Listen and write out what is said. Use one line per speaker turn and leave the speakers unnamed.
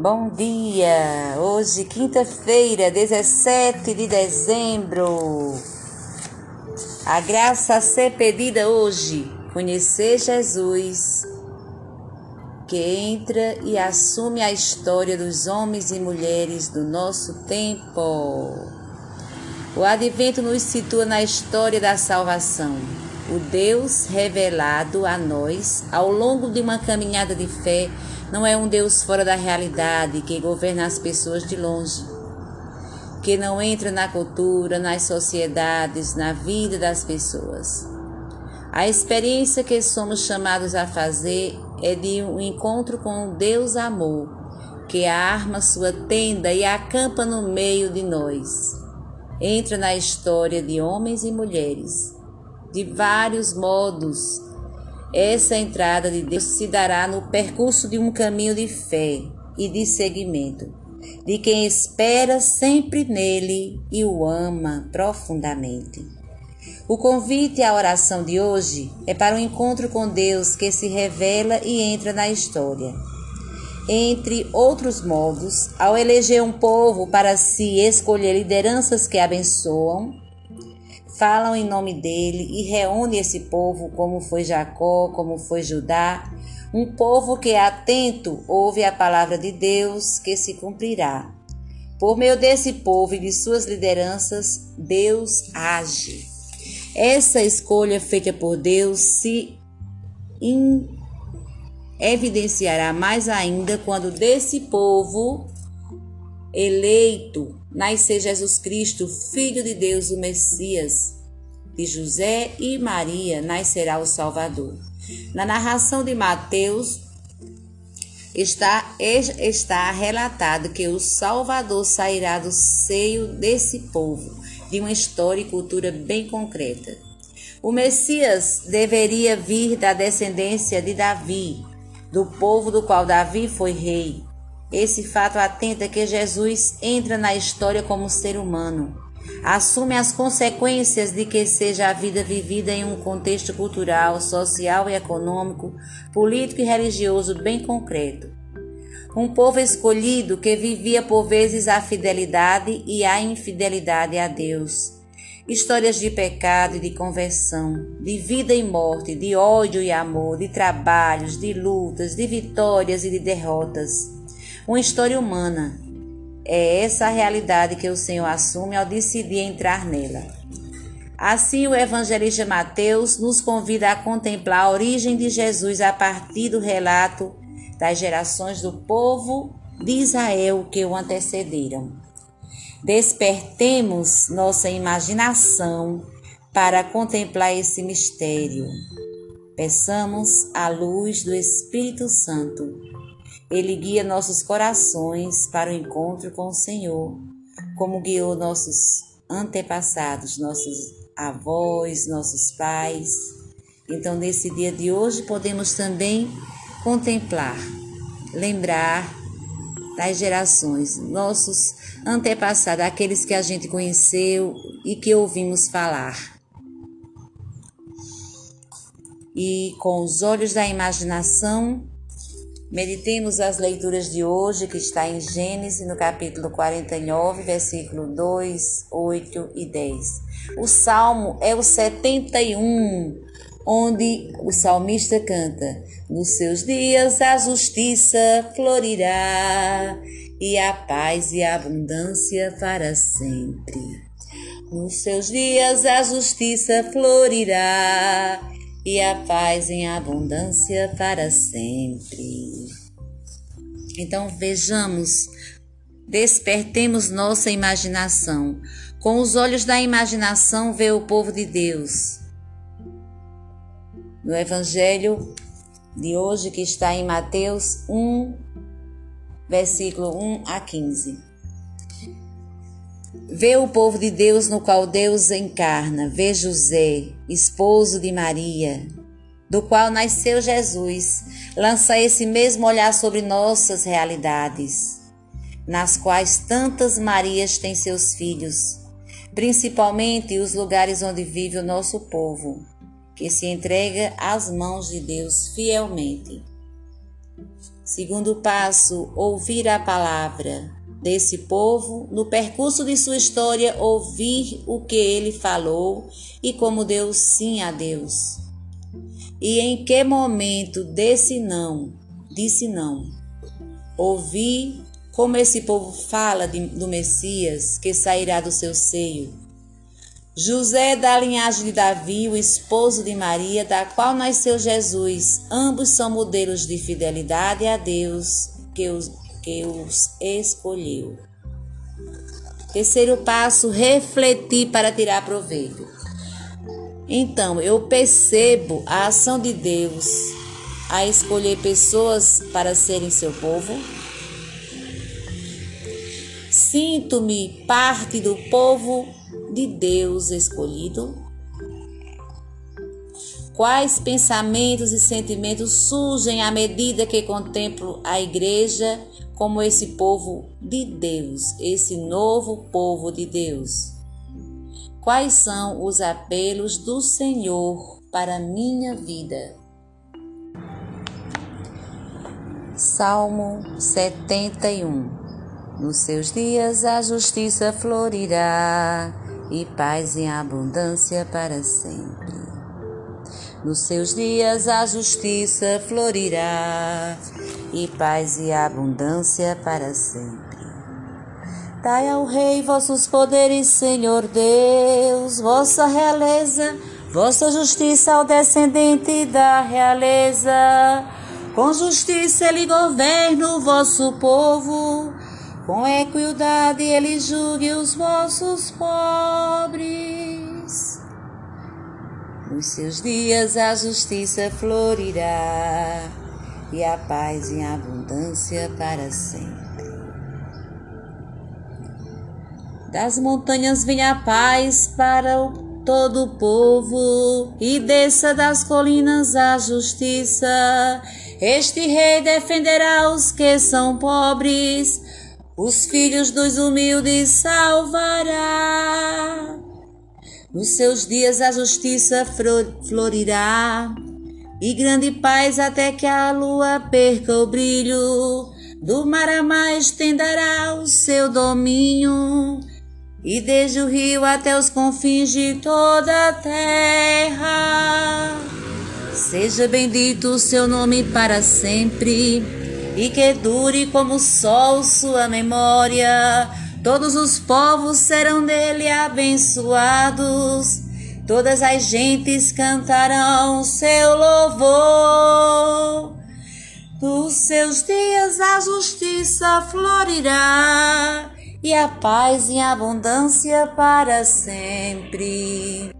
Bom dia! Hoje, quinta-feira, 17 de dezembro. A graça a ser pedida hoje, conhecer Jesus, que entra e assume a história dos homens e mulheres do nosso tempo. O advento nos situa na história da salvação, o Deus revelado a nós ao longo de uma caminhada de fé não é um Deus fora da realidade que governa as pessoas de longe, que não entra na cultura, nas sociedades, na vida das pessoas. A experiência que somos chamados a fazer é de um encontro com Deus amor, que arma sua tenda e acampa no meio de nós. Entra na história de homens e mulheres, de vários modos essa entrada de Deus se dará no percurso de um caminho de fé e de seguimento, de quem espera sempre nele e o ama profundamente. O convite à oração de hoje é para o um encontro com Deus que se revela e entra na história. Entre outros modos, ao eleger um povo para si escolher lideranças que abençoam, falam em nome dele e reúne esse povo, como foi Jacó, como foi Judá, um povo que atento ouve a palavra de Deus que se cumprirá. Por meio desse povo e de suas lideranças, Deus age. Essa escolha feita por Deus se evidenciará mais ainda quando desse povo eleito nascer Jesus Cristo, Filho de Deus, o Messias. De José e Maria nascerá o Salvador. Na narração de Mateus está, está relatado que o Salvador sairá do seio desse povo, de uma história e cultura bem concreta. O Messias deveria vir da descendência de Davi, do povo do qual Davi foi rei. Esse fato atenta que Jesus entra na história como ser humano, assume as consequências de que seja a vida vivida em um contexto cultural, social e econômico, político e religioso bem concreto. Um povo escolhido que vivia por vezes a fidelidade e a infidelidade a Deus. Histórias de pecado e de conversão, de vida e morte, de ódio e amor, de trabalhos, de lutas, de vitórias e de derrotas uma história humana. É essa a realidade que o Senhor assume ao decidir entrar nela. Assim, o evangelista Mateus nos convida a contemplar a origem de Jesus a partir do relato das gerações do povo de Israel que o antecederam. Despertemos nossa imaginação para contemplar esse mistério. Peçamos a luz do Espírito Santo ele guia nossos corações para o encontro com o Senhor, como guiou nossos antepassados, nossos avós, nossos pais. Então, nesse dia de hoje, podemos também contemplar, lembrar das gerações, nossos antepassados, aqueles que a gente conheceu e que ouvimos falar. E com os olhos da imaginação, Meditemos as leituras de hoje, que está em Gênesis, no capítulo 49, versículo 2, 8 e 10. O salmo é o 71, onde o salmista canta: Nos seus dias a justiça florirá e a paz e a abundância para sempre. Nos seus dias a justiça florirá e a paz em abundância para sempre. Então vejamos, despertemos nossa imaginação. Com os olhos da imaginação, vê o povo de Deus. No Evangelho de hoje, que está em Mateus 1, versículo 1 a 15. Vê o povo de Deus no qual Deus encarna, vê José, esposo de Maria, do qual nasceu Jesus, lança esse mesmo olhar sobre nossas realidades, nas quais tantas Marias têm seus filhos, principalmente os lugares onde vive o nosso povo, que se entrega às mãos de Deus fielmente. Segundo passo, ouvir a palavra desse povo, no percurso de sua história, ouvir o que ele falou e como deu sim a Deus. E em que momento desse não, disse não. Ouvir como esse povo fala de, do Messias que sairá do seu seio. José da linhagem de Davi, o esposo de Maria, da qual nasceu Jesus. Ambos são modelos de fidelidade a Deus que os, que os escolheu. Terceiro passo: refletir para tirar proveito. Então, eu percebo a ação de Deus a escolher pessoas para serem seu povo. Sinto-me parte do povo de Deus escolhido. Quais pensamentos e sentimentos surgem à medida que contemplo a igreja como esse povo de Deus, esse novo povo de Deus? Quais são os apelos do Senhor para minha vida? Salmo 71 Nos seus dias a justiça florirá e paz em abundância para sempre. Nos seus dias a justiça florirá e paz e abundância para sempre. Dai ao Rei vossos poderes, Senhor Deus, vossa realeza, vossa justiça ao descendente da realeza. Com justiça ele governa o vosso povo, com equidade ele julgue os vossos pobres. Nos seus dias a justiça florirá e a paz em abundância para sempre. Das montanhas vem a paz para o todo o povo, e desça das colinas a justiça. Este rei defenderá os que são pobres, os filhos dos humildes salvará. Nos seus dias a justiça florirá, e grande paz até que a lua perca o brilho. Do mar a mais estenderá o seu domínio e desde o rio até os confins de toda a terra. Seja bendito o seu nome para sempre, e que dure como o sol sua memória. Todos os povos serão dele abençoados, todas as gentes cantarão seu louvor. Dos seus dias a justiça florirá e a paz em abundância para sempre.